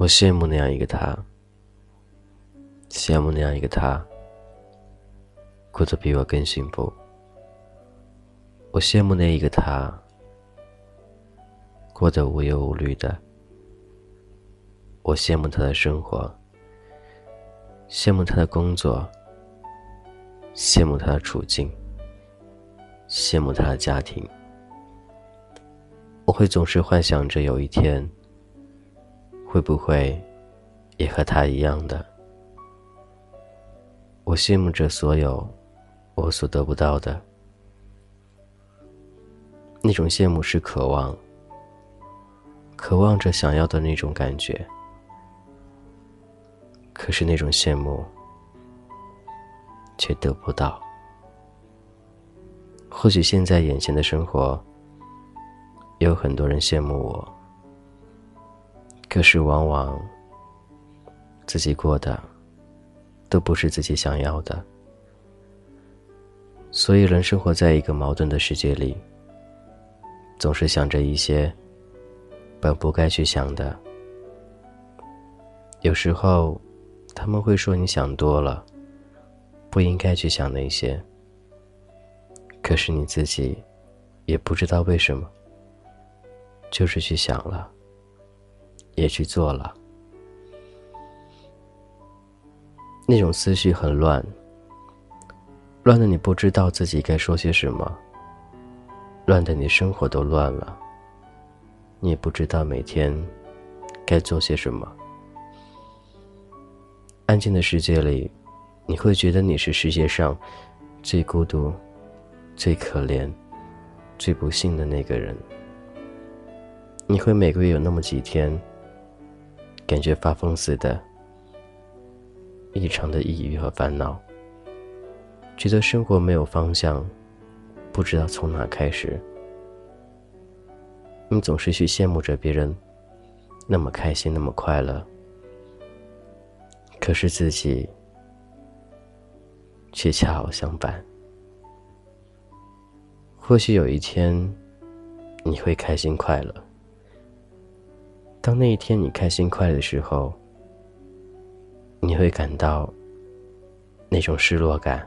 我羡慕那样一个他，羡慕那样一个他，过得比我更幸福。我羡慕那一个他，过得无忧无虑的。我羡慕他的生活，羡慕他的工作，羡慕他的处境，羡慕他的家庭。我会总是幻想着有一天，会不会也和他一样的？我羡慕着所有我所得不到的，那种羡慕是渴望，渴望着想要的那种感觉。可是那种羡慕，却得不到。或许现在眼前的生活。有很多人羡慕我，可是往往自己过的都不是自己想要的，所以人生活在一个矛盾的世界里，总是想着一些本不该去想的。有时候他们会说你想多了，不应该去想那些，可是你自己也不知道为什么。就是去想了，也去做了，那种思绪很乱，乱的你不知道自己该说些什么，乱的你生活都乱了，你也不知道每天该做些什么。安静的世界里，你会觉得你是世界上最孤独、最可怜、最不幸的那个人。你会每个月有那么几天，感觉发疯似的，异常的抑郁和烦恼，觉得生活没有方向，不知道从哪开始。你总是去羡慕着别人，那么开心，那么快乐，可是自己却恰好相反。或许有一天，你会开心快乐。当那一天你开心快乐的时候，你会感到那种失落感。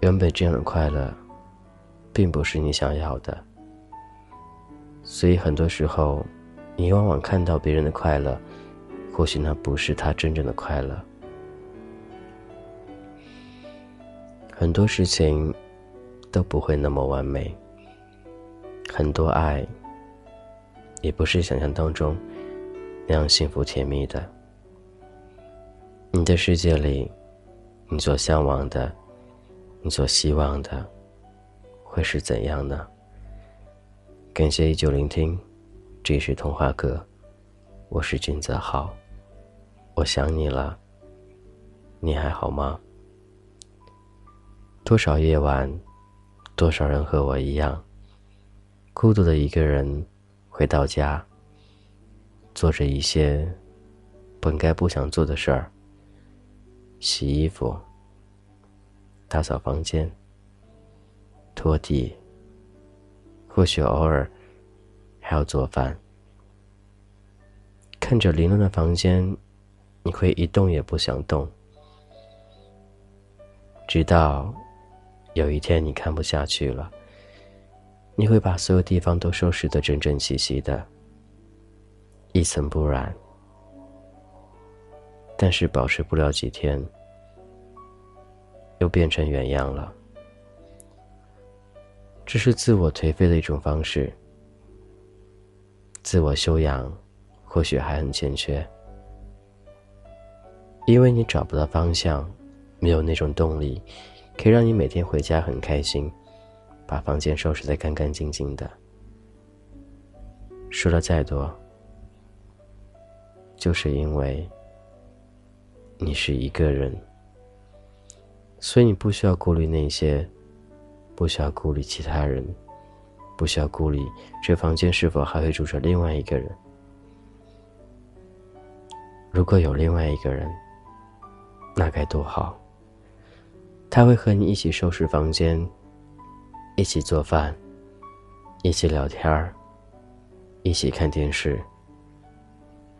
原本这样的快乐，并不是你想要的，所以很多时候，你往往看到别人的快乐，或许那不是他真正的快乐。很多事情都不会那么完美，很多爱。也不是想象当中那样幸福甜蜜的。你的世界里，你所向往的，你所希望的，会是怎样呢？感谢依旧聆听，这是童话歌，我是君泽浩，我想你了，你还好吗？多少夜晚，多少人和我一样，孤独的一个人。回到家，做着一些本该不想做的事儿，洗衣服、打扫房间、拖地，或许偶尔还要做饭。看着凌乱的房间，你会一动也不想动，直到有一天你看不下去了。你会把所有地方都收拾得整整齐齐的，一尘不染。但是保持不了几天，又变成原样了。这是自我颓废的一种方式。自我修养或许还很欠缺，因为你找不到方向，没有那种动力，可以让你每天回家很开心。把房间收拾得干干净净的，说了再多，就是因为你是一个人，所以你不需要顾虑那些，不需要顾虑其他人，不需要顾虑这房间是否还会住着另外一个人。如果有另外一个人，那该多好！他会和你一起收拾房间。一起做饭，一起聊天儿，一起看电视，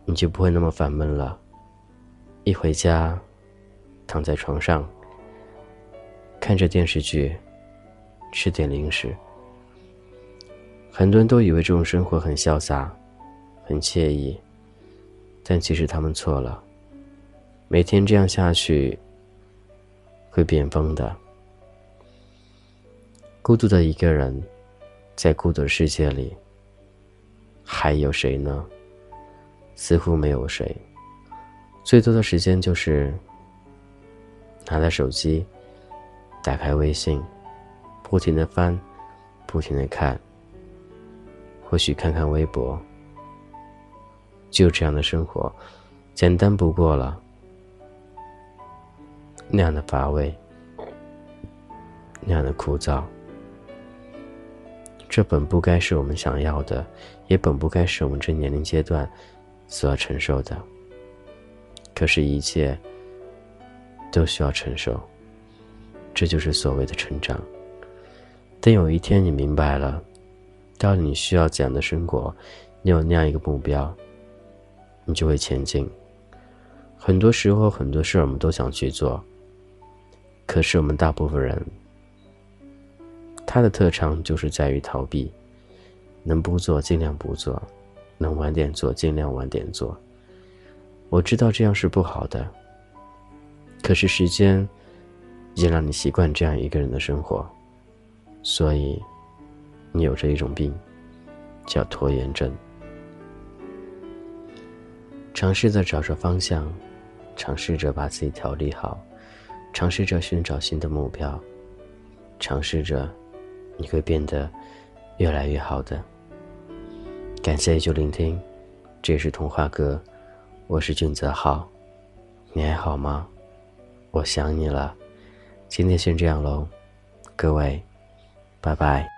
你就不会那么烦闷了。一回家，躺在床上，看着电视剧，吃点零食。很多人都以为这种生活很潇洒，很惬意，但其实他们错了。每天这样下去，会变疯的。孤独的一个人，在孤独的世界里，还有谁呢？似乎没有谁。最多的时间就是拿着手机，打开微信，不停的翻，不停的看，或许看看微博，就这样的生活，简单不过了。那样的乏味，那样的枯燥，这本不该是我们想要的，也本不该是我们这年龄阶段所要承受的。可是，一切都需要承受，这就是所谓的成长。等有一天你明白了，到底你需要怎样的生活，你有那样一个目标，你就会前进。很多时候，很多事我们都想去做，可是我们大部分人，他的特长就是在于逃避，能不做尽量不做，能晚点做尽量晚点做。我知道这样是不好的，可是时间已经让你习惯这样一个人的生活，所以你有着一种病，叫拖延症。尝试着找着方向，尝试着把自己调理好，尝试着寻找新的目标，尝试着，你会变得越来越好的。感谢一旧聆听，这是童话哥。我是俊泽浩，你还好吗？我想你了。今天先这样喽，各位，拜拜。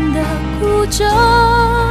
地哭着。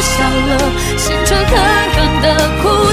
笑。了，心却狠狠的哭